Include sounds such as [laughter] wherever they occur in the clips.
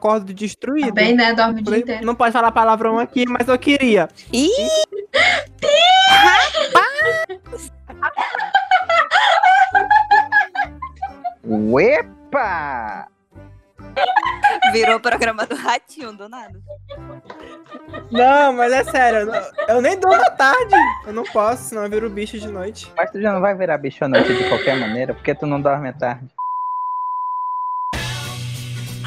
acordo destruído. Tá bem, né? Dorme o dia Falei, inteiro. Não pode falar palavrão aqui, mas eu queria. Ih! Uepa! Virou o programa do Ratinho, do nada. Não, mas é sério, eu, não- eu nem dou na tarde. Eu não posso, senão eu viro bicho de noite. Mas tu já não vai virar bicho à noite de qualquer maneira, porque tu não dorme à tarde.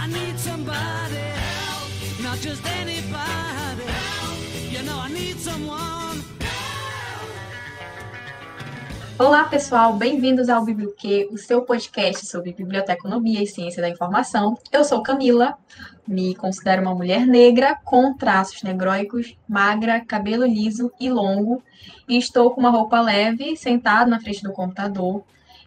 I need somebody help, not just anybody help. You know I need someone. Olá, pessoal, bem-vindos ao Biblioquê, o seu podcast sobre biblioteconomia e ciência da informação. Eu sou Camila, me considero uma mulher negra com traços negroicos, magra, cabelo liso e longo, e estou com uma roupa leve, sentado na frente do computador.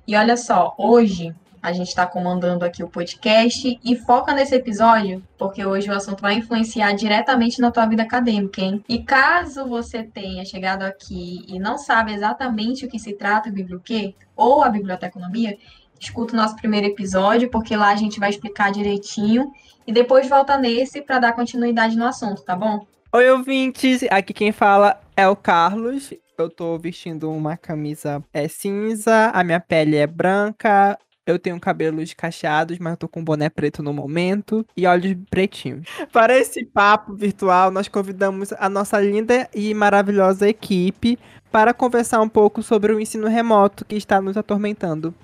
E olha só, hoje a gente está comandando aqui o podcast e foca nesse episódio, porque hoje o assunto vai influenciar diretamente na tua vida acadêmica, hein? E caso você tenha chegado aqui e não sabe exatamente o que se trata o biblioquê ou a biblioteconomia, escuta o nosso primeiro episódio, porque lá a gente vai explicar direitinho e depois volta nesse para dar continuidade no assunto, tá bom? Oi, ouvintes. Aqui quem fala é o Carlos. Eu tô vestindo uma camisa é cinza, a minha pele é branca, eu tenho cabelos cacheados, mas eu tô com boné preto no momento e olhos pretinhos. Para esse papo virtual, nós convidamos a nossa linda e maravilhosa equipe para conversar um pouco sobre o ensino remoto que está nos atormentando.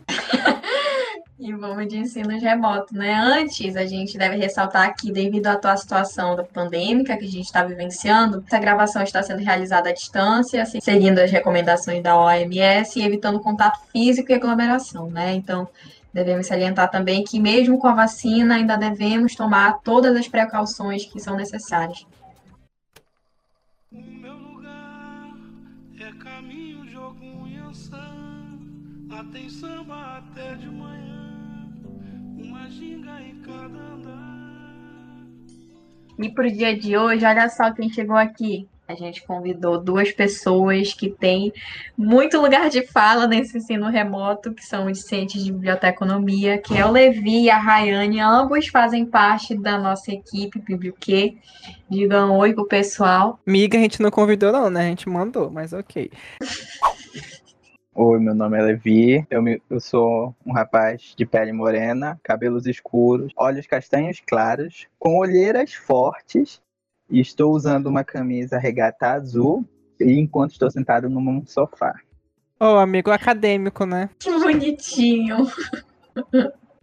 E vamos de ensino remoto, né? Antes, a gente deve ressaltar que, devido à atual situação da pandêmica que a gente está vivenciando, essa gravação está sendo realizada à distância, assim, seguindo as recomendações da OMS e evitando contato físico e aglomeração, né? Então, devemos salientar também que, mesmo com a vacina, ainda devemos tomar todas as precauções que são necessárias. O meu lugar é caminho. Lá tem samba até de manhã. Uma ginga em cada andar. E para o dia de hoje, olha só quem chegou aqui. A gente convidou duas pessoas que têm muito lugar de fala nesse ensino remoto, que são os discentes de biblioteconomia, que é o Levi e a Rayane. Ambos fazem parte da nossa equipe Biblioquê. Digam oi pro pessoal. Miga, a gente não convidou, não, né? A gente mandou, mas ok. [laughs] Oi, meu nome é Levi. Eu, me- eu sou um rapaz de pele morena, cabelos escuros, olhos castanhos claros, com olheiras fortes. E estou usando uma camisa regata azul e enquanto estou sentado num sofá. Ô, amigo acadêmico, né? Que bonitinho.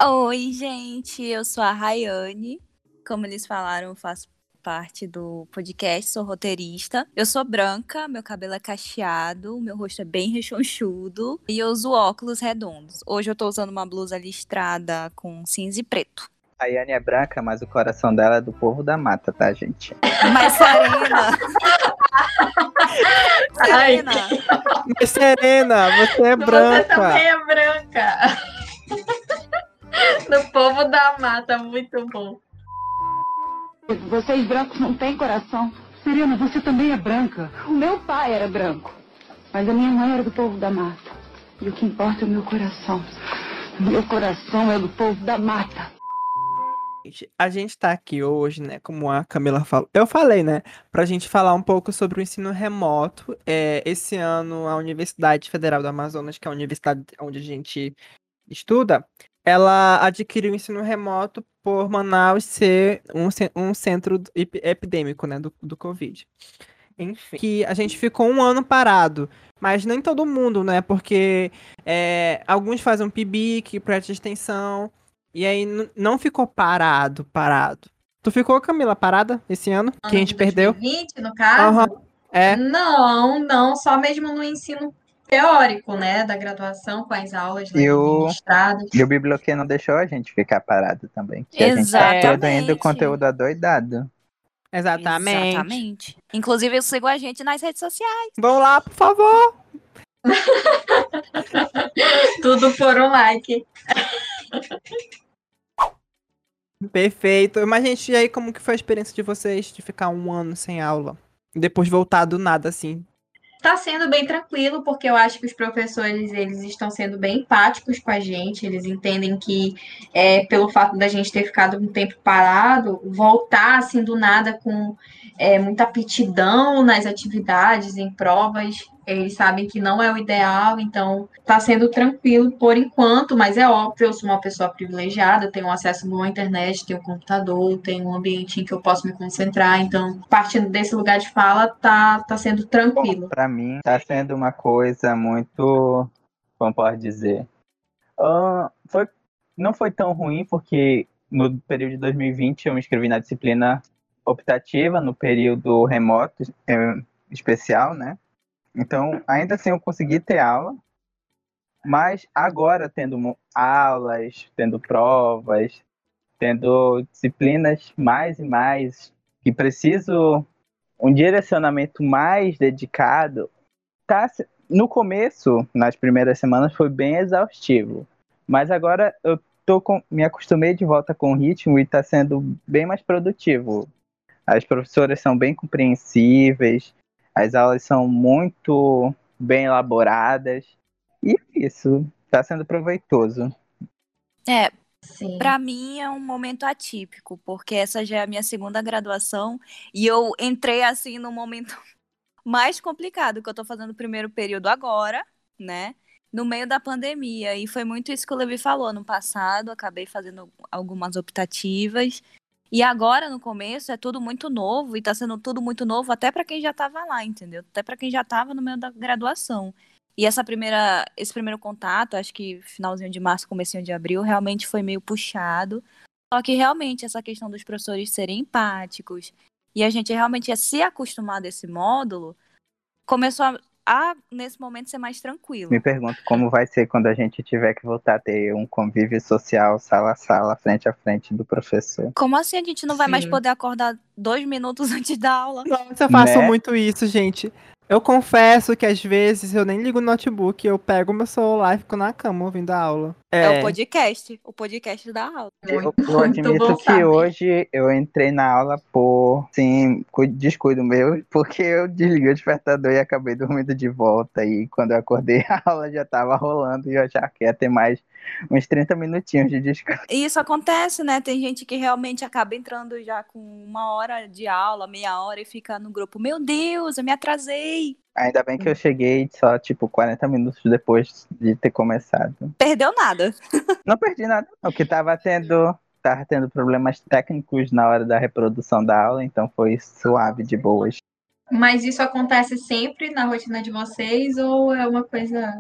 Oi, gente, eu sou a Rayane. Como eles falaram, eu faço parte do podcast, sou roteirista. Eu sou branca, meu cabelo é cacheado, meu rosto é bem rechonchudo e eu uso óculos redondos. Hoje eu tô usando uma blusa listrada com cinza e preto. A Yane é branca, mas o coração dela é do povo da mata, tá, gente? Mas Serena! [laughs] Serena! Mas, Serena, você é Você branca. também é branca. [laughs] Do povo da mata, muito bom. Vocês brancos não têm coração. Serena, você também é branca. O meu pai era branco. Mas a minha mãe era do povo da mata. E o que importa é o meu coração. Meu coração é do povo da mata. A gente tá aqui hoje, né, como a Camila falou. Eu falei, né, pra gente falar um pouco sobre o ensino remoto. É, esse ano, a Universidade Federal do Amazonas, que é a universidade onde a gente estuda, ela adquiriu o ensino remoto por Manaus ser um, um centro ep- epidêmico, né, do, do Covid. Enfim, que a gente ficou um ano parado. Mas nem todo mundo, né? Porque é, alguns fazem um PIBIC, projeto de extensão. E aí não ficou parado, parado. Tu ficou, Camila, parada esse ano? Que a gente Ano de perdeu? 2020, no caso? Aham. É. Não, não, só mesmo no ensino teórico, né, da graduação, com as aulas né, E o- ministradas. E o biblioquê não deixou a gente ficar parado também. porque a gente tá Exatamente. produzindo conteúdo adoidado. Exatamente. Exatamente. Inclusive, eu sigo a gente nas redes sociais. Vão lá, por favor. [laughs] Tudo por um like. Perfeito. Mas, gente, e aí, como que foi a experiência de vocês de ficar um ano sem aula? Depois de voltar do nada, assim. Tá sendo bem tranquilo, porque eu acho que os professores eles estão sendo bem empáticos com a gente, eles entendem que é, pelo fato da gente ter ficado um tempo parado, voltar assim do nada com é, muita aptidão nas atividades, em provas, eles sabem que não é o ideal, então tá sendo tranquilo por enquanto, mas é óbvio, eu sou uma pessoa privilegiada, tenho acesso à internet, tenho um computador, tenho um ambiente em que eu posso me concentrar, então partindo desse lugar de fala, tá, tá sendo tranquilo. Para mim, tá sendo uma coisa muito, como pode dizer, ah, foi, não foi tão ruim, porque no período de 2020 eu me inscrevi na disciplina optativa, no período remoto eh, especial, né? Então, ainda assim eu consegui ter aula, mas agora tendo aulas, tendo provas, tendo disciplinas mais e mais que preciso um direcionamento mais dedicado, tá no começo, nas primeiras semanas foi bem exaustivo, mas agora eu tô com, me acostumei de volta com o ritmo e está sendo bem mais produtivo. As professoras são bem compreensíveis, as aulas são muito bem elaboradas. E é isso, está sendo proveitoso. É, Sim. Pra mim é um momento atípico, porque essa já é a minha segunda graduação e eu entrei assim no momento [laughs] mais complicado, que eu tô fazendo o primeiro período agora, né? No meio da pandemia. E foi muito isso que o Levi falou. No passado, acabei fazendo algumas optativas. E agora, no começo, é tudo muito novo e tá sendo tudo muito novo até pra quem já tava lá, entendeu? Até pra quem já tava no meio da graduação. E essa primeira, esse primeiro contato, acho que finalzinho de março, comecinho de abril, realmente foi meio puxado. Só que realmente essa questão dos professores serem empáticos e a gente realmente ia se acostumar desse módulo, começou a, a, nesse momento ser mais tranquilo. Me pergunto como vai ser quando a gente tiver que voltar a ter um convívio social, sala a sala, frente a frente do professor. Como assim a gente não vai mais poder acordar dois minutos [laughs] antes da aula? Nossa, eu faço Né? muito isso, gente. Eu confesso que às vezes eu nem ligo o notebook, eu pego meu celular e fico na cama ouvindo a aula. É, o podcast, o podcast da aula. Eu, Muito, eu muito admito bom que saber. hoje eu entrei na aula por, sim, cu- descuido meu, porque eu desliguei o despertador e acabei dormindo de volta. E quando eu acordei, [laughs] a aula já estava rolando e eu já queria ter mais uns 30 minutinhos de descanso. E isso acontece, né? Tem gente que realmente acaba entrando já com uma hora de aula, meia hora, e fica no grupo, meu Deus, eu me atrasei. Ainda bem que eu cheguei só, tipo, 40 minutos depois de ter começado. Perdeu nada. [laughs] Não perdi nada, não, que tava tendo, tava tendo problemas técnicos na hora da reprodução da aula, então foi suave, de boas. Mas isso acontece sempre na rotina de vocês ou é uma coisa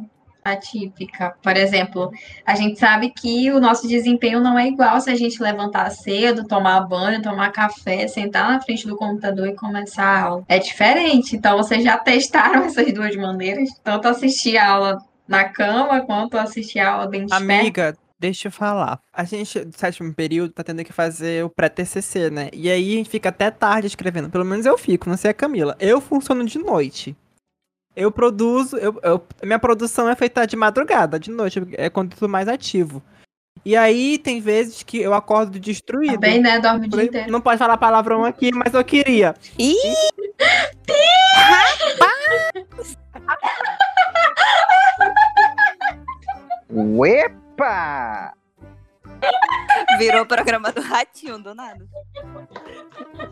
atípica? Por exemplo, a gente sabe que o nosso desempenho não é igual se a gente levantar cedo, tomar banho, tomar café, sentar na frente do computador e começar a aula. É diferente. Então, vocês já [laughs] testaram essas duas maneiras? Tanto assistir a aula na cama quanto assistir a aula bem? Amiga, deixa eu falar. A gente, do sétimo período, tá tendo que fazer o pré-TCC, né? E aí a gente fica até tarde escrevendo. Pelo menos eu fico, não sei a Camila. Eu funciono de noite. Eu produzo, eu, eu- minha produção é feita de madrugada, de noite, é quando eu tô mais ativo. E aí tem vezes que eu acordo destruído. Também, né? Dorme o dia inteiro. Não pode falar palavrão aqui, mas eu queria. Ih, Uepa! Virou o programa do Ratinho, do nada.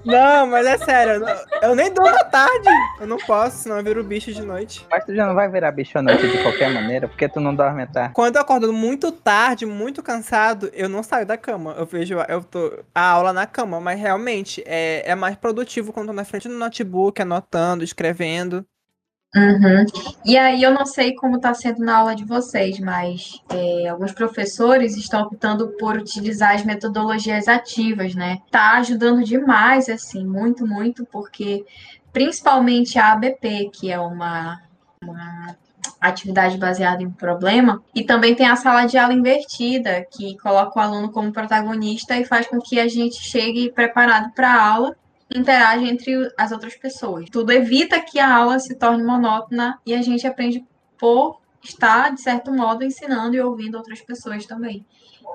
Não, mas é sério, eu, não- eu nem dou na tarde. Eu não posso, senão eu viro bicho de noite. Mas tu já não vai virar bicho à noite de qualquer maneira, porque tu não dorme à tarde. Quando eu acordo muito tarde, muito cansado, eu não saio da cama. Eu vejo eu tô, a aula na cama, mas realmente é, é mais produtivo quando eu tô na frente do notebook, anotando, escrevendo. Uhum. E aí, eu não sei como está sendo na aula de vocês, mas é, alguns professores estão optando por utilizar as metodologias ativas, né? Tá ajudando demais, assim, muito, muito, porque principalmente a ABP, que é uma, uma atividade baseada em problema, e também tem a sala de aula invertida, que coloca o aluno como protagonista e faz com que a gente chegue preparado para a aula interage entre as outras pessoas. Tudo evita que a aula se torne monótona e a gente aprende por estar, de certo modo, ensinando e ouvindo outras pessoas também.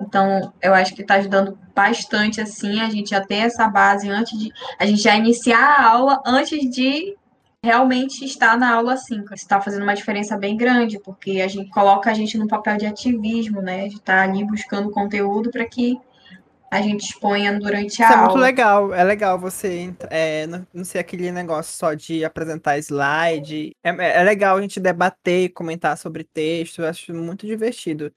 Então, eu acho que está ajudando bastante, assim, a gente já ter essa base antes de. A gente já iniciar a aula antes de realmente estar na aula síncrona. Está fazendo uma diferença bem grande, porque a gente coloca a gente num papel de ativismo, né? De estar ali buscando conteúdo para que a gente exponha durante a Isso é aula. muito legal, é legal você é, não, não ser aquele negócio só de apresentar slide. É, é legal a gente debater, comentar sobre texto, eu acho muito divertido.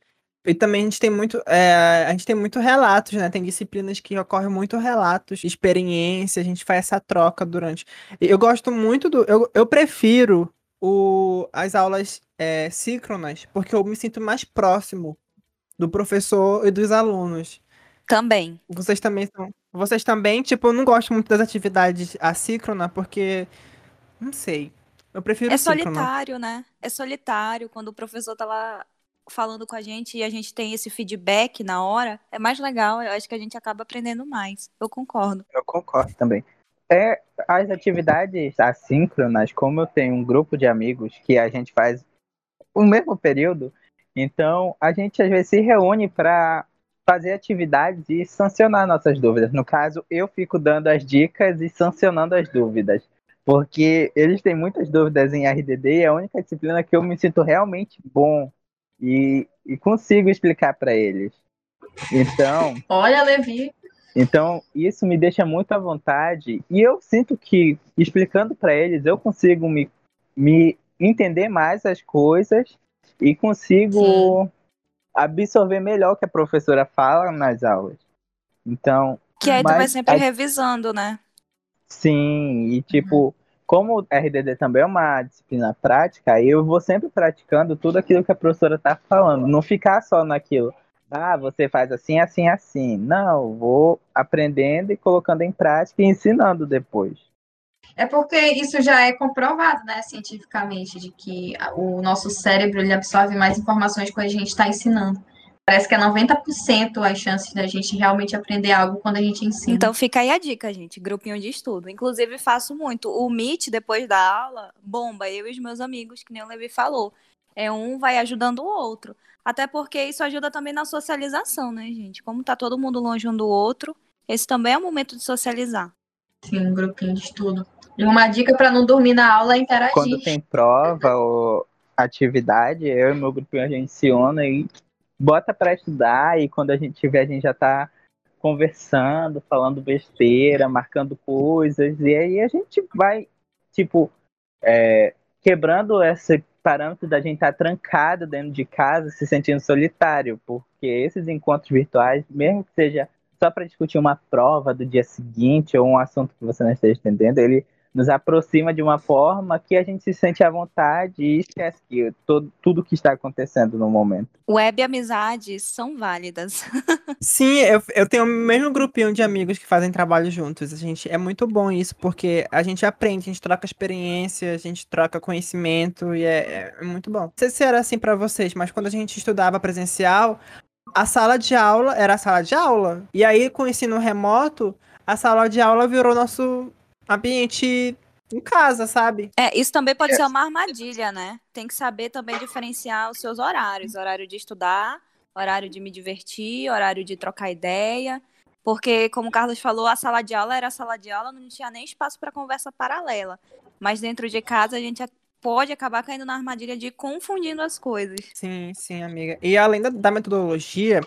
E também a gente tem muito, é, a gente tem muito relatos, né? Tem disciplinas que ocorrem muito relatos, experiência, a gente faz essa troca durante. Eu gosto muito do. Eu, eu prefiro o, as aulas é, síncronas, porque eu me sinto mais próximo do professor e dos alunos. Também. Vocês também são. Vocês também, tipo, eu não gosto muito das atividades assíncrona, porque. Não sei. Eu prefiro É síncrona. solitário, né? É solitário quando o professor tá lá falando com a gente e a gente tem esse feedback na hora. É mais legal, eu acho que a gente acaba aprendendo mais. Eu concordo. Eu concordo também. É, as atividades assíncronas, como eu tenho um grupo de amigos que a gente faz o mesmo período, então a gente às vezes se reúne para fazer atividades e sancionar nossas dúvidas. No caso, eu fico dando as dicas e sancionando as dúvidas, porque eles têm muitas dúvidas em RDD e é a única disciplina que eu me sinto realmente bom e, e consigo explicar para eles. Então, Olha, Levi, então, isso me deixa muito à vontade e eu sinto que, explicando para eles, eu consigo me, me entender mais as coisas e consigo absorver melhor o que a professora fala nas aulas. Então, Que aí tu vai sempre a- revisando, né? sim, e tipo, como o RDD também é uma disciplina prática, eu vou sempre praticando tudo aquilo que a professora tá falando, não ficar só naquilo. Ah, você faz assim, assim, assim. Não, vou aprendendo e colocando em prática e ensinando depois. É porque isso já é comprovado, né, cientificamente, de que o nosso cérebro ele absorve mais informações quando a gente está ensinando. Parece que é 90% as chances da gente realmente aprender algo quando a gente ensina. Então fica aí a dica, gente. Grupinho de estudo. Inclusive, faço muito. O Meet, depois da aula, bomba. Eu e os meus amigos, que nem o Levi falou. É um vai ajudando o outro. Até porque isso ajuda também na socialização, né, gente? Como tá todo mundo longe um do outro, esse também é o momento de socializar. Sim, um grupinho de estudo. E uma dica para não dormir na aula é interagir. Quando tem prova ou atividade, eu e meu grupinho a gente se une e bota para estudar e quando a gente tiver, a gente já tá conversando, falando besteira, marcando coisas, e aí a gente vai, tipo, é, quebrando esse parâmetro da gente estar trancado dentro de casa, se sentindo solitário, porque esses encontros virtuais, mesmo que seja só para discutir uma prova do dia seguinte ou um assunto que você não esteja entendendo, ele nos aproxima de uma forma que a gente se sente à vontade e esquece que todo, tudo que está acontecendo no momento. Web amizades são válidas. [laughs] Sim, eu, eu tenho o mesmo grupinho de amigos que fazem trabalho juntos. A gente, é muito bom isso, porque a gente aprende, a gente troca experiência, a gente troca conhecimento e é, é muito bom. Não sei se era assim pra vocês, mas quando a gente estudava presencial, a sala de aula era a sala de aula. E aí, com o ensino remoto, a sala de aula virou nosso ambiente em casa, sabe? É, isso também pode ser uma armadilha, né? Tem que saber também diferenciar os seus horários. Horário de estudar, horário de me divertir, horário de trocar ideia. Porque, como o Carlos falou, a sala de aula era a sala de aula, não tinha nem espaço para conversa paralela. Mas dentro de casa a gente pode acabar caindo na armadilha de ir confundindo as coisas. Sim, sim, amiga. E além da, da metodologia,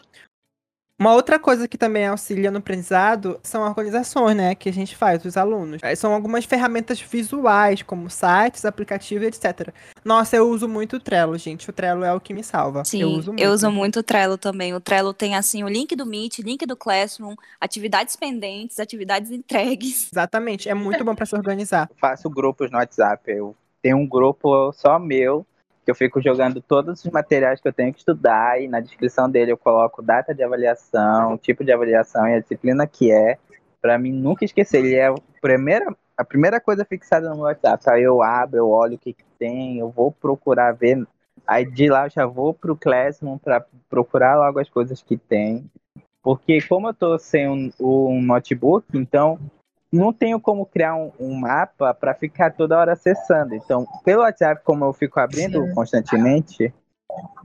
uma outra coisa que também auxilia no aprendizado são organizações, né, que a gente faz, os alunos. São algumas ferramentas visuais, como sites, aplicativos, etc. Nossa, eu uso muito o Trello, gente. O Trello é o que me salva. Sim, eu uso muito. eu uso muito o Trello também. O Trello tem, assim, o link do Meet, link do Classroom, atividades pendentes, atividades entregues. Exatamente, é muito bom pra se organizar. faço grupos no WhatsApp. Eu tenho um grupo só meu, que eu fico jogando todos os materiais que eu tenho que estudar, e na descrição dele eu coloco data de avaliação, tipo de avaliação e a disciplina que é, para mim nunca esquecer. Ele é a primeira, a primeira coisa fixada no meu WhatsApp. Aí eu abro, eu olho o que, que tem, eu vou procurar ver. Aí de lá eu já vou pro Classroom para procurar logo as coisas que tem. Porque como eu tô sem um, um notebook, então não tenho como criar um, um mapa para ficar toda hora acessando. Então, pelo WhatsApp, como eu fico abrindo Sim. constantemente,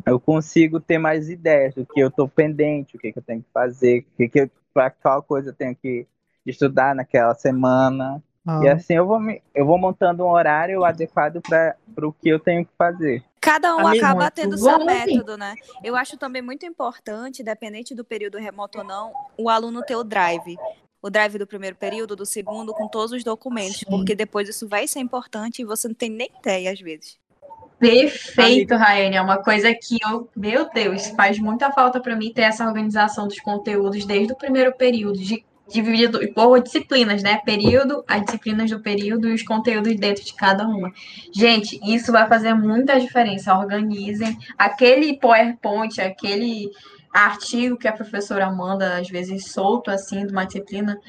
eu consigo ter mais ideias do que eu estou pendente, o que, que eu tenho que fazer, o que, que para qual coisa eu tenho que estudar naquela semana. E assim eu vou, me, eu vou montando um horário adequado para o que eu tenho que fazer. Cada um Amigo, acaba tendo seu método, né? Eu acho também muito importante, independente do período remoto ou não, o aluno ter o drive. O drive do primeiro período, do segundo, com todos os documentos, Sim. porque depois isso vai ser importante e você não tem nem ideia às vezes. Perfeito, Raiane. É uma coisa que eu, meu Deus, faz muita falta para mim ter essa organização dos conteúdos desde o primeiro período, de, dividido por disciplinas, né? Período, as disciplinas do período e os conteúdos dentro de cada uma. Gente, isso vai fazer muita diferença. Organizem aquele PowerPoint, aquele artigo que a professora manda, às vezes solto assim, de uma disciplina.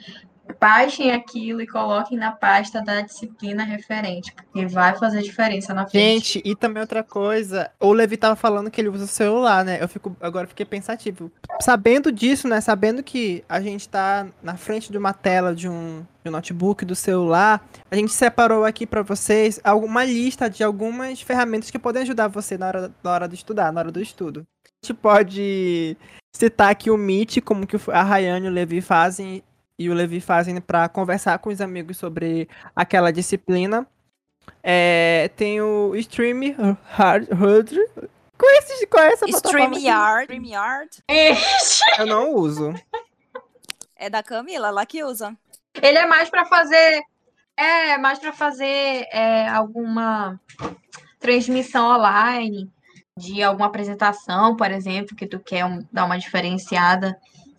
Baixem aquilo e coloquem na pasta da disciplina referente, porque vai fazer diferença na frente. Gente, e também outra coisa, o Levi tava falando que ele usa o celular, né? Eu fico, agora fiquei pensativo. Sabendo disso, né? Sabendo que a gente tá na frente de uma tela de um, de um notebook, do celular, a gente separou aqui pra vocês alguma lista de algumas ferramentas que podem ajudar você na hora, na hora de estudar, na hora do estudo. Gente pode citar aqui o Meet, como que a Rayane e o Levi fazem e o Levi fazem para conversar com os amigos sobre aquela disciplina. É, tem o Stream Hard Qual é, esse, qual é essa plataforma? StreamYard, StreamYard Eu não uso. é da Camila, lá que usa. Ele é mais para fazer. É, mais para fazer é, alguma transmissão online de alguma apresentação, por exemplo, que tu quer um- dar uma diferenciada.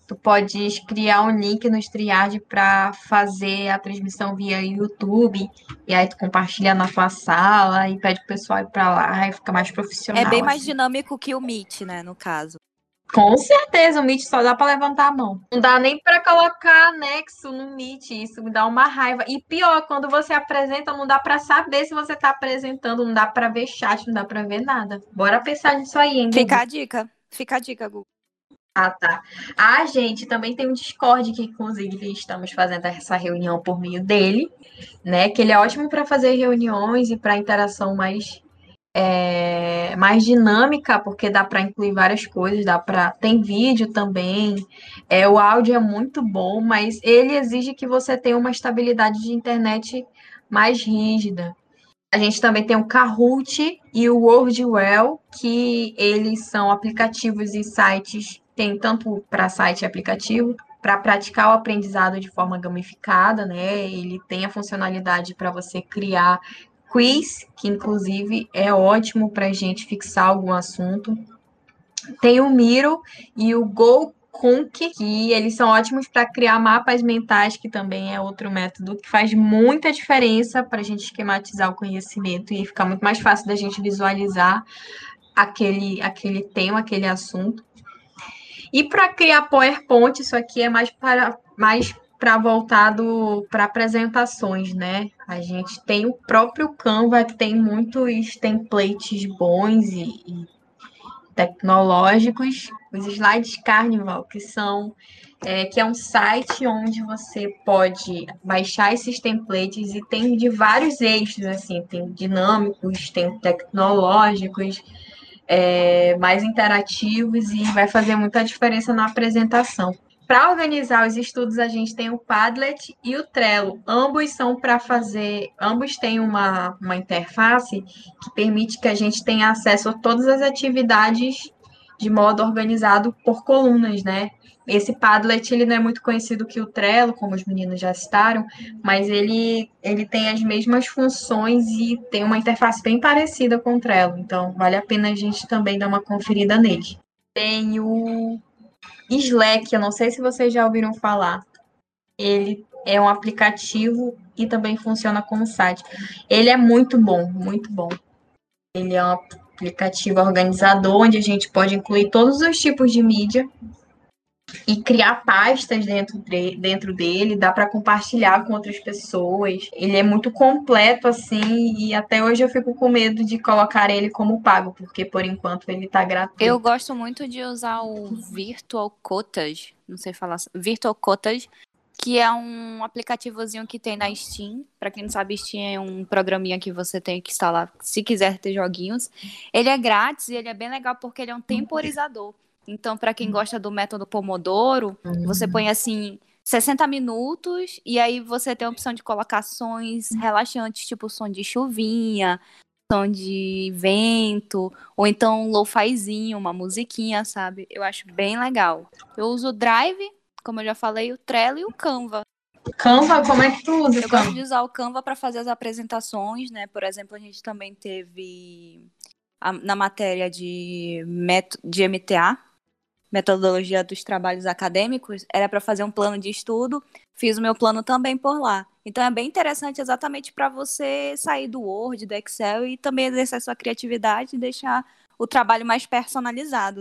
Tu podes criar um link no StreamYard para fazer a transmissão via YouTube, e aí tu compartilha na tua sala e pede pro pessoal ir para lá e fica mais profissional. É bem mais assim. dinâmico que o Meet, né, no caso. Com certeza, o Meet só dá para levantar a mão. Não dá nem para colocar anexo no Meet, isso me dá uma raiva. E pior, quando você apresenta, não dá para saber se você está apresentando, não dá para ver chat, não dá para ver nada. Bora pensar nisso aí, hein? Fica Gugu? a dica. Fica a dica, Google. Ah, tá. Ah, gente, também tem um Discord que, inclusive, estamos fazendo essa reunião por meio dele, né? Que ele é ótimo para fazer reuniões e para interação mais é, mais dinâmica, porque dá para incluir várias coisas, dá para tem vídeo também. É, o áudio é muito bom, mas ele exige que você tenha uma estabilidade de internet mais rígida. A gente também tem o Kahoot e o WordWell, que eles são aplicativos e sites, tem tanto para site e aplicativo, para praticar o aprendizado de forma gamificada, né? Ele tem a funcionalidade para você criar quiz, que inclusive é ótimo para a gente fixar algum assunto. Tem o Miro e o GoKunk, que eles são ótimos para criar mapas mentais, que também é outro método que faz muita diferença para a gente esquematizar o conhecimento e ficar muito mais fácil da gente visualizar aquele, aquele tema, aquele assunto. E para criar PowerPoint, isso aqui é mais para mais para voltado para apresentações, né? A gente tem o próprio Canva que tem muitos templates bons e, e tecnológicos, os Slides Carnival, que são é, que é um site onde você pode baixar esses templates e tem de vários eixos, assim, tem dinâmicos, tem tecnológicos, é, mais interativos e vai fazer muita diferença na apresentação. Para organizar os estudos, a gente tem o Padlet e o Trello. Ambos são para fazer, ambos têm uma, uma interface que permite que a gente tenha acesso a todas as atividades de modo organizado por colunas, né? Esse Padlet ele não é muito conhecido que o Trello, como os meninos já citaram, mas ele, ele tem as mesmas funções e tem uma interface bem parecida com o Trello. Então, vale a pena a gente também dar uma conferida nele. Tem o Slack, eu não sei se vocês já ouviram falar. Ele é um aplicativo e também funciona como site. Ele é muito bom, muito bom. Ele é um aplicativo organizador onde a gente pode incluir todos os tipos de mídia e criar pastas dentro, de, dentro dele, dá para compartilhar com outras pessoas. Ele é muito completo assim e até hoje eu fico com medo de colocar ele como pago, porque por enquanto ele está gratuito. Eu gosto muito de usar o Virtual Cotas, não sei falar, Virtual Cotas, que é um aplicativozinho que tem na Steam. Para quem não sabe, Steam é um programinha que você tem que instalar se quiser ter joguinhos. Ele é grátis e ele é bem legal porque ele é um temporizador. Então, para quem gosta do método Pomodoro, você põe assim 60 minutos, e aí você tem a opção de colocações relaxantes, tipo som de chuvinha, som de vento, ou então um lo-fizinho, uma musiquinha, sabe? Eu acho bem legal. Eu uso o Drive, como eu já falei, o Trello e o Canva. Canva, como é que tu usa Eu gosto de usar o Canva para fazer as apresentações, né? Por exemplo, a gente também teve a- na matéria de, meto- de MTA, metodologia dos trabalhos acadêmicos, era para fazer um plano de estudo. Fiz o meu plano também por lá. Então é bem interessante exatamente para você sair do Word, do Excel e também exercer sua criatividade e deixar o trabalho mais personalizado.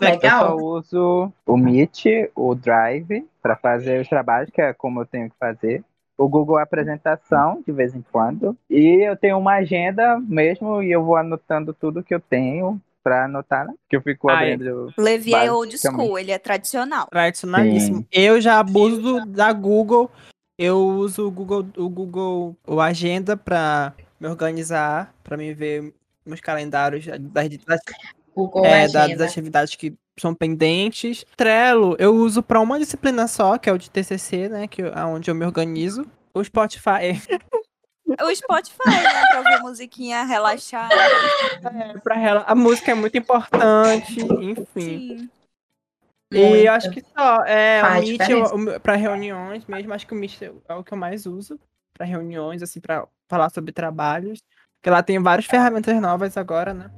Eu Legal. só uso o Meet, o Drive, para fazer os trabalhos, que é como eu tenho que fazer. O Google Apresentação, de vez em quando. E eu tenho uma agenda mesmo, e eu vou anotando tudo que eu tenho para anotar, né? Que eu fico Ai. abrindo. Levi é old school, ele é tradicional. Tradicionalíssimo. Sim. Eu já abuso do- da Google. Eu uso o Google, o Google, o Agenda pra me organizar, pra me ver meus calendários das, das, é, das atividades que são pendentes. Trello eu uso pra uma disciplina só, que é o de TCC, né, que é onde eu me organizo. O Spotify [laughs] O Spotify, né? Pra ouvir musiquinha, relaxar. é pra ela. A música é muito importante, enfim. Sim. E eu Muito. acho que só, é, Faz o Meet, diferença. eu- pra reuniões mesmo, acho que o Meet é o que eu mais uso pra reuniões, assim, pra falar sobre trabalhos. Porque lá tem várias ferramentas novas agora, né?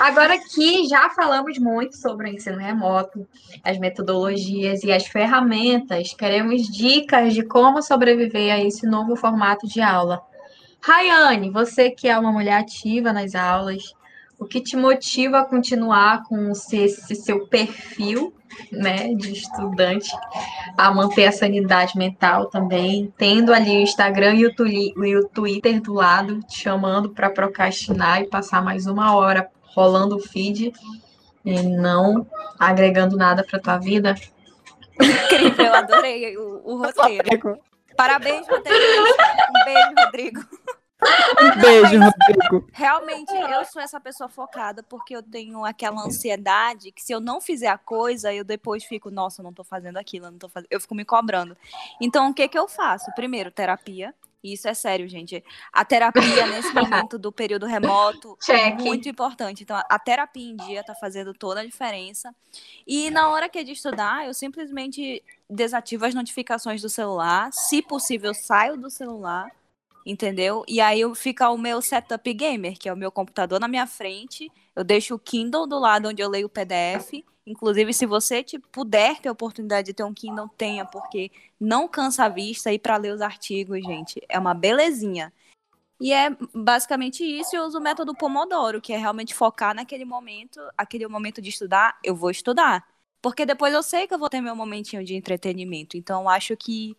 Agora que já falamos muito sobre o ensino remoto, as metodologias e as ferramentas, queremos dicas de como sobreviver a esse novo formato de aula. Rayane, você que é uma mulher ativa nas aulas, o que te motiva a continuar com esse, seu perfil né, de estudante, a manter a sanidade mental também, tendo ali o Instagram e o Twitter do lado, te chamando para procrastinar e passar mais uma hora rolando o feed e não agregando nada para tua vida? Incrível, eu adorei o, o roteiro. Parabéns, roteirista. Um beijo, Rodrigo. Um beijo, Rodrigo. Realmente, eu sou essa pessoa focada porque eu tenho aquela ansiedade que se eu não fizer a coisa, eu depois fico, nossa, eu não tô fazendo aquilo, eu não tô fazendo. Eu fico me cobrando. Então, o que que eu faço? Primeiro, terapia. E Isso é sério, gente. A terapia nesse [laughs] momento do período remoto é Check. muito importante. Então, a terapia em dia tá fazendo toda a diferença. E na hora que é de estudar, eu simplesmente desativo as notificações do celular. Se possível, saio do celular, entendeu? E aí fica o meu setup gamer, que é o meu computador na minha frente. Eu deixo o Kindle do lado onde eu leio o PDF. Inclusive, se você tipo, puder ter a oportunidade de ter um Kindle, tenha, porque não cansa a vista e para ler os artigos, gente, é uma belezinha. E é basicamente isso, eu uso o método Pomodoro, que é realmente focar naquele momento, aquele momento de estudar, eu vou estudar. Porque depois eu sei que eu vou ter meu momentinho de entretenimento. Então, acho que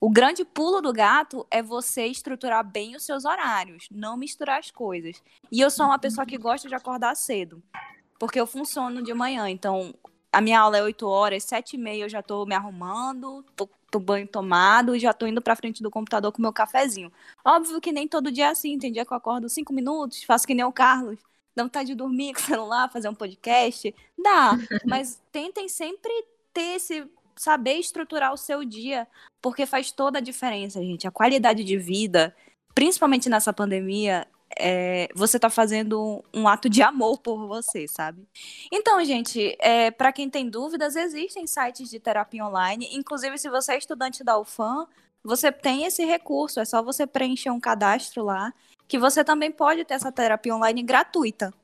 o grande pulo do gato é você estruturar bem os seus horários, não misturar as coisas. E eu sou uma pessoa que gosta de acordar cedo, porque eu funciono de manhã. Então, a minha aula é 8 horas, 7 e meia eu já tô me arrumando, tô, tô banho tomado e já tô indo pra frente do computador com meu cafezinho. Óbvio que nem todo dia é assim, tem dia que eu acordo 5 minutos, faço que nem o Carlos, dá vontade de dormir [laughs] com o celular, fazer um podcast. Dá, mas tentem sempre ter esse saber estruturar o seu dia, porque faz toda a diferença, gente. A qualidade de vida, principalmente nessa pandemia, é, você tá fazendo um ato de amor por você, sabe? Então, gente, é, para quem tem dúvidas, existem sites de terapia online. Inclusive, se você é estudante da UFAM, você tem esse recurso. É só você preencher um cadastro lá, que você também pode ter essa terapia online gratuita.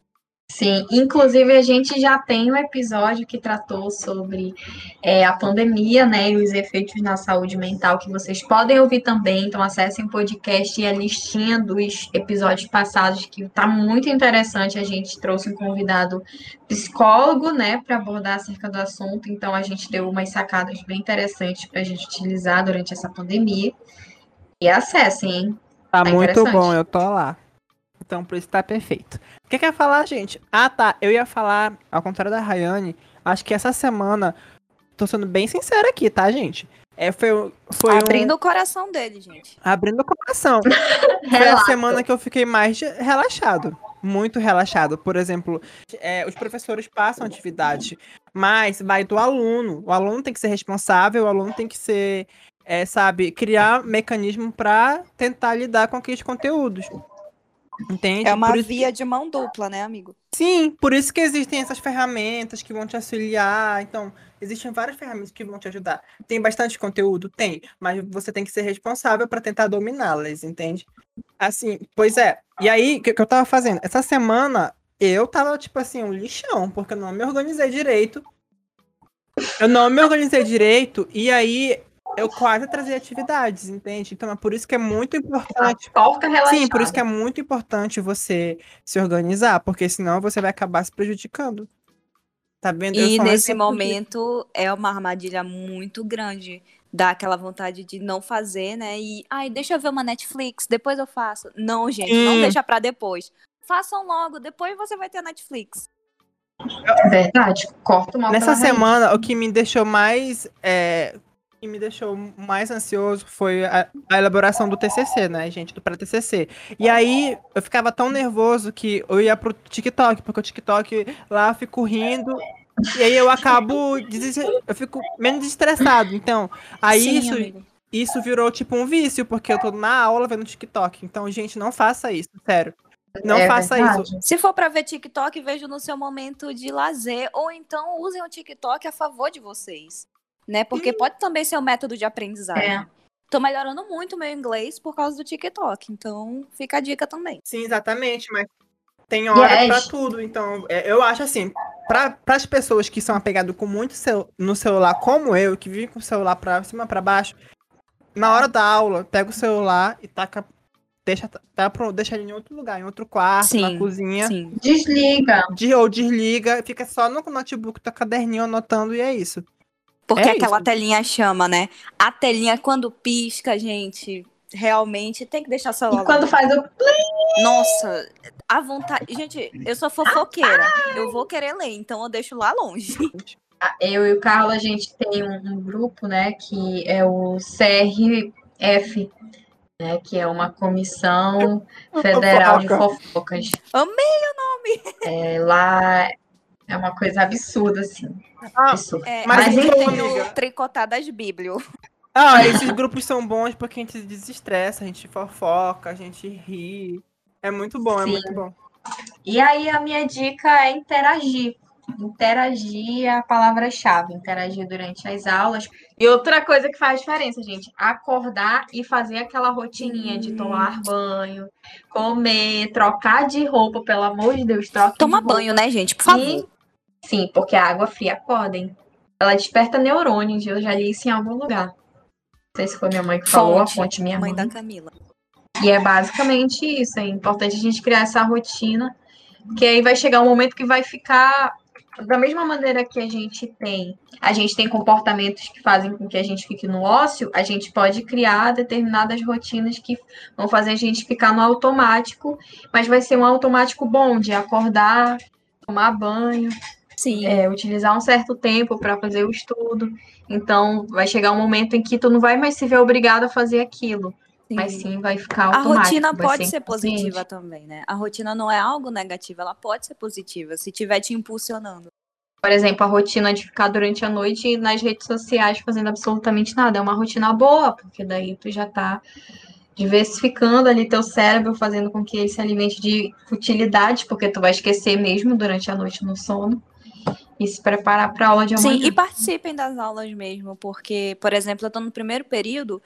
Sim, inclusive a gente já tem um episódio que tratou sobre é, a pandemia, né, e os efeitos na saúde mental que vocês podem ouvir também. Então acessem o podcast e a listinha dos episódios passados que tá muito interessante. A gente trouxe um convidado psicólogo, né, para abordar acerca do assunto. Então a gente deu umas sacadas bem interessantes para a gente utilizar durante essa pandemia. E acessem, hein? Tá Tá muito bom, eu tô lá. Então, por isso tá perfeito. O que quer falar, gente? Ah, tá. Eu ia falar, ao contrário da Rayane, acho que essa semana, tô sendo bem sincero aqui, tá, gente? É, foi foi um- Abrindo o coração dele, gente. abrindo o coração. [laughs] Foi a semana que eu fiquei mais relaxado. muito relaxado. Por exemplo, é, os professores passam atividade, mas vai do aluno. O aluno tem que ser responsável, o aluno tem que ser, é, sabe, criar mecanismo para tentar lidar com aqueles conteúdos. Entende? É uma Por via de mão dupla, né, amigo? Sim, por isso que existem essas ferramentas que vão te auxiliar. Então, existem várias ferramentas que vão te ajudar. Tem bastante conteúdo? Tem, mas você tem que ser responsável para tentar dominá-las, entende? Assim, pois é. E aí, o que, que eu tava fazendo? Essa semana, eu tava, tipo assim, um lixão, porque eu não me organizei direito. Eu não me organizei direito, e aí eu quase atrasei atividades, entende? Então, é por isso que é muito importante. Porca relaxada. Sim, por isso que é muito importante você se organizar, porque senão você vai acabar se prejudicando. Tá vendo? Eu E nesse momento é uma armadilha muito grande. Dá aquela vontade de não fazer, né? E, ai, deixa eu ver uma Netflix, depois eu faço. Não, gente, não Sim. deixa pra depois. Façam logo, depois você vai ter a Netflix. Verdade, corta uma Nessa semana, o que me deixou mais. É, que me deixou mais ansioso foi a, a elaboração do TCC, né, gente? Do pré-TCC. E aí, eu ficava tão nervoso que eu ia pro TikTok, porque o TikTok lá eu fico rindo. E aí eu acabo. Eu fico menos estressado. Então, aí Sim, isso, amigo. isso virou tipo um vício, porque eu tô na aula vendo TikTok. Então, gente, não faça isso, sério. Não É faça verdade. isso. Se for pra ver TikTok, vejo no seu momento de lazer. Ou então usem o TikTok a favor de vocês. Né? Porque pode também ser um método de aprendizagem. É. Tô melhorando muito o meu inglês por causa do TikTok. Então, fica a dica também. Sim, exatamente, mas tem hora Yes. pra tudo. Então, é, eu acho assim, para as pessoas que são apegadas com muito cel- no celular, como eu, que vivem com o celular pra cima pra baixo, na hora da aula, pega o celular e taca. Deixa, tá, pro- deixa ele em outro lugar, em outro quarto, na Sim, cozinha. Sim. Desliga. De, ou desliga, fica só no notebook, teu caderninho anotando e é isso. Porque É aquela isso. telinha chama, né? A telinha, quando pisca, gente, realmente tem que deixar o celular. E quando faz o. Nossa, a vontade. Gente, eu sou fofoqueira. Eu vou querer ler, então eu deixo lá longe. [laughs] Eu e o Carlos, a gente tem um, um grupo, né, que é o CRF, né, que é uma comissão [laughs] federal de fofocas. Amei É, lá é uma coisa absurda, assim. Ah, absurda. É, Mas mas eu amiga- tenho tricotadas bíblio. Ah, [laughs] esses grupos são bons porque a gente se desestressa, a gente fofoca, a gente ri. É muito bom, é Sim. muito bom. E aí a minha dica é interagir. Interagir é a palavra-chave, interagir durante as aulas. E outra coisa que faz diferença, gente, acordar e fazer aquela rotininha de tomar banho, comer, trocar de roupa, pelo amor de Deus, troca Toma de roupa. banho, né, gente? Por favor. E- sim, porque a água fria acorda, hein? Ela desperta neurônios, eu já li isso em algum lugar. Não sei se foi minha mãe que falou, a fonte minha mãe mãe. da Camila. E é basicamente isso. É importante a gente criar essa rotina, que aí vai chegar um momento que vai ficar da mesma maneira que a gente tem. A gente tem comportamentos que fazem com que a gente fique no ócio, a gente pode criar determinadas rotinas que vão fazer a gente ficar no automático, mas vai ser um automático bom de acordar, tomar banho, Sim. é, utilizar um certo tempo para fazer o estudo. Então, vai chegar um momento em que tu não vai mais se ver obrigado a fazer aquilo, mas sim vai ficar A automático. rotina vai pode ser inconsciente. positiva também, né? A rotina não é algo negativo, ela pode ser positiva, se tiver te impulsionando. Por exemplo, a rotina de ficar durante a noite nas redes sociais fazendo absolutamente nada. É uma rotina boa, porque daí tu já tá diversificando ali teu cérebro, fazendo com que ele se alimente de futilidades, porque tu vai esquecer mesmo durante a noite no sono. E se preparar para a aula de amanhã. Sim, e participem das aulas mesmo, porque, por exemplo, eu tô no primeiro período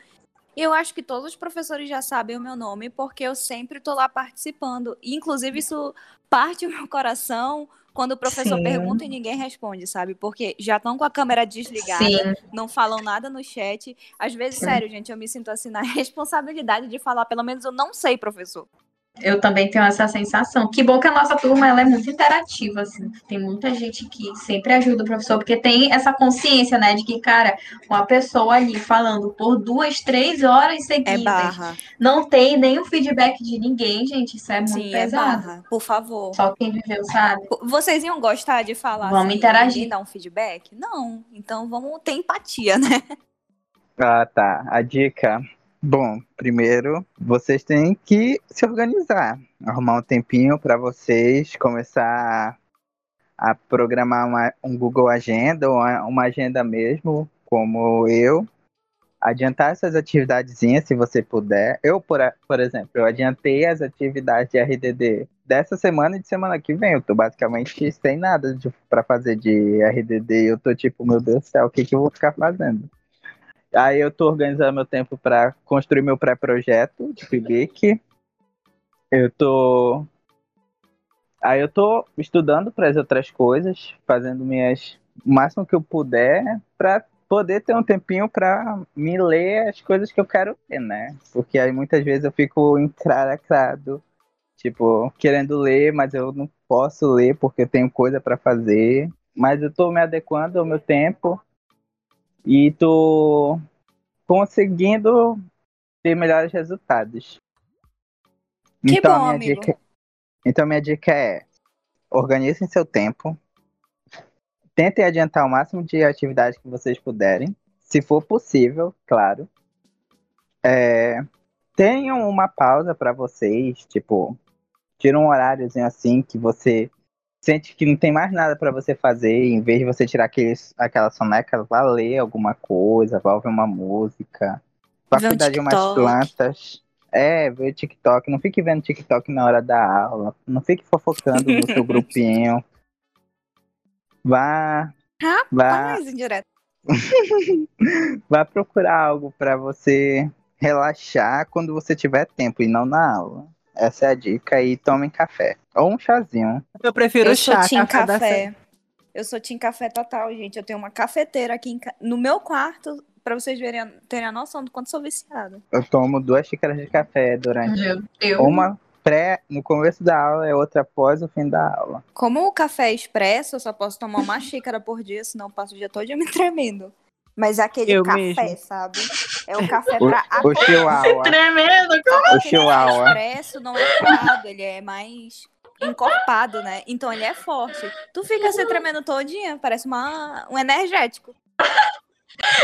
e eu acho que todos os professores já sabem o meu nome, porque eu sempre tô lá participando. E, inclusive, isso parte o meu coração quando o professor Sim. pergunta e ninguém responde, sabe? Porque já estão com a câmera desligada, Sim, não falam nada no chat. Às vezes, Sim. sério, gente, eu me sinto assim na [laughs] responsabilidade de falar, pelo menos eu não sei, professor. Eu também tenho essa sensação. Que bom que a nossa turma ela é muito interativa, assim. Tem muita gente que sempre ajuda o professor, porque tem essa consciência, né, de que, cara, uma pessoa ali falando por duas, três horas É seguidas, barra. não tem nenhum feedback de ninguém, gente. Isso é muito Sim, é pesado. barra. Por favor. Só quem viveu sabe. Vocês iam gostar de falar Vamos assim, interagir. dar um feedback? Não. Então vamos ter empatia, né? Ah, tá. A dica Bom, primeiro vocês têm que se organizar, arrumar um tempinho para vocês começar a programar uma- um Google Agenda ou uma, agenda mesmo, como eu. Adiantar essas atividadezinhas se você puder. Eu, por, por exemplo, eu adiantei as atividades de RDD dessa semana e de semana que vem. Eu tô basicamente sem nada para fazer de RDD. Eu tô tipo, meu Deus do céu, o que, que eu vou ficar fazendo? Aí eu tô organizando meu tempo para construir meu pré-projeto de PIBIC. Eu tô. Aí eu tô estudando para as outras coisas, fazendo minhas. o máximo que eu puder, para poder ter um tempinho para me ler as coisas que eu quero ler, né? Porque aí muitas vezes eu fico encraracrado, tipo, querendo ler, mas eu não posso ler porque eu tenho coisa para fazer. Mas eu tô me adequando ao meu tempo e tô conseguindo ter melhores resultados. Que então, bom, minha amigo. dica, então minha dica é organizem seu tempo. Tentem adiantar o máximo de atividades que vocês puderem, se for possível, claro. É, tenham uma pausa para vocês, tipo, tira um horáriozinho assim que você sente que não tem mais nada para você fazer, em vez de você tirar aqueles, aquela soneca, vá ler alguma coisa, vá ouvir uma música, vá um cuidar de umas plantas. É, ver TikTok, não fique vendo TikTok na hora da aula, não fique fofocando no seu [laughs] grupinho. Vá, vá, Rapaz, indireto. [laughs] vá procurar algo para você relaxar quando você tiver tempo e não na aula. Essa é a dica e tomem café. Ou um chazinho. Eu prefiro Eu sou chá, Tim café Café. Eu sou Tim Café total, gente. Eu tenho uma cafeteira aqui em ca- no meu quarto, pra vocês verem, terem a noção do quanto sou viciada. Eu tomo duas xícaras de café durante Meu Deus. uma pré no começo da aula e outra após o fim da aula. Como o café é expresso, eu só posso tomar uma xícara por dia, senão eu passo o dia todo me tremendo. Mas é aquele Eu café, mesmo. sabe? É o café O, pra o chihuahua. Tremendo. O Aquele chihuahua. expresso não é coado, ele é mais encorpado, né? Então ele é forte. Tu fica se tremendo todinha, parece uma, um energético. [laughs]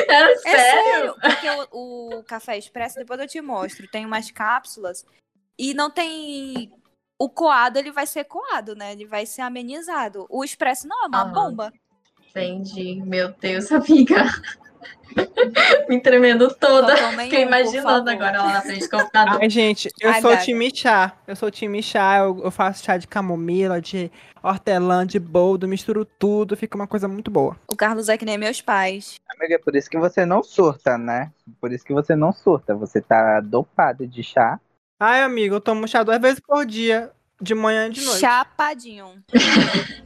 É É sério? sério, porque o, o café expresso, depois eu te mostro, tem umas cápsulas e não tem. O coado, ele vai ser coado, né? Ele vai ser amenizado. O expresso não, é uma bomba. Entendi. Meu Deus, [laughs] amiga. Me tremendo toda. [laughs] Fiquei imaginando agora lá na frente do computador. Ai, gente, eu Ai, sou Gaga. time chá. Eu sou time chá. Eu, eu faço chá de camomila, de hortelã, de boldo, misturo tudo, fica uma coisa muito boa. O Carlos é que nem meus pais. Amiga, é por isso que você não surta, né? Por isso que você não surta. Você tá dopado de chá. Ai, amigo, eu tomo chá duas vezes por dia, de manhã e de noite. Chapadinho. [laughs]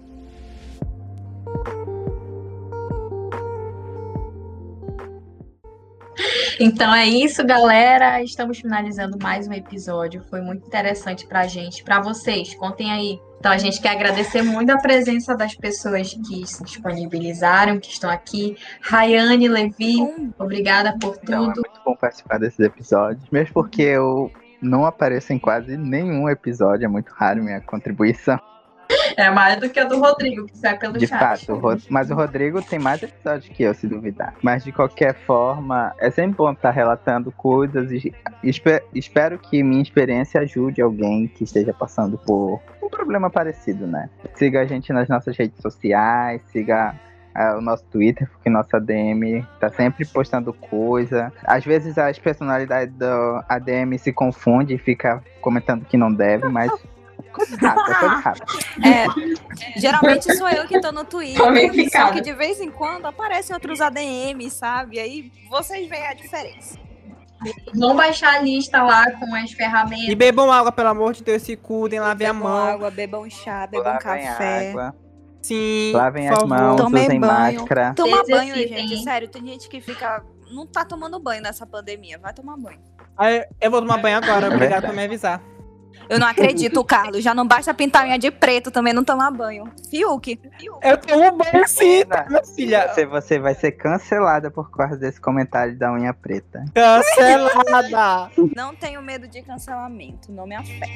Então é isso, galera. Estamos finalizando mais um episódio. Foi muito interessante pra gente, pra vocês. Contem aí. Então a gente quer agradecer muito a presença das pessoas que se disponibilizaram, que estão aqui. Rayane, Levi, obrigada por Então, é tudo. muito bom participar desses episódios. Mesmo porque eu não apareço em quase nenhum episódio. É muito raro minha contribuição. É mais do que a do Rodrigo, que sai pelo De chat. fato, o mas o Rodrigo tem mais episódios que eu, se duvidar. Mas de qualquer forma, é sempre bom estar relatando coisas e espe- espero que minha experiência ajude alguém que esteja passando por um problema parecido, né? Siga a gente nas nossas redes sociais, siga ah, o nosso Twitter, porque nossa ADM tá sempre postando coisa. Às vezes as personalidades do ADM se confundem e fica comentando que não deve, mas [laughs] É, geralmente sou eu que tô no Twitter, só que de vez em quando aparecem outros ADMs, sabe? Aí vocês veem a diferença. Vão baixar a lista lá com as E ferramentas. bebam água, pelo amor de Deus, se cuidem, lavem a Bebam mão. água, bebam chá, bebam Lavem café. água, Sim, lavem as mãos, Tomem usem banho. máscara. Toma Se banho, gente. Sério, tem gente que fica. Não tá tomando banho nessa pandemia. Vai tomar banho. Ai, eu vou tomar banho agora, obrigado verdade. por me avisar. Eu não acredito, Carlos. Já não basta pintar unha de preto, também não tomar banho. Fiuk. Eu tomo banho sim, tá, minha filha. Você, você vai ser cancelada por causa desse comentário da unha preta. Cancelada. Não tenho medo de cancelamento. Não me afeta.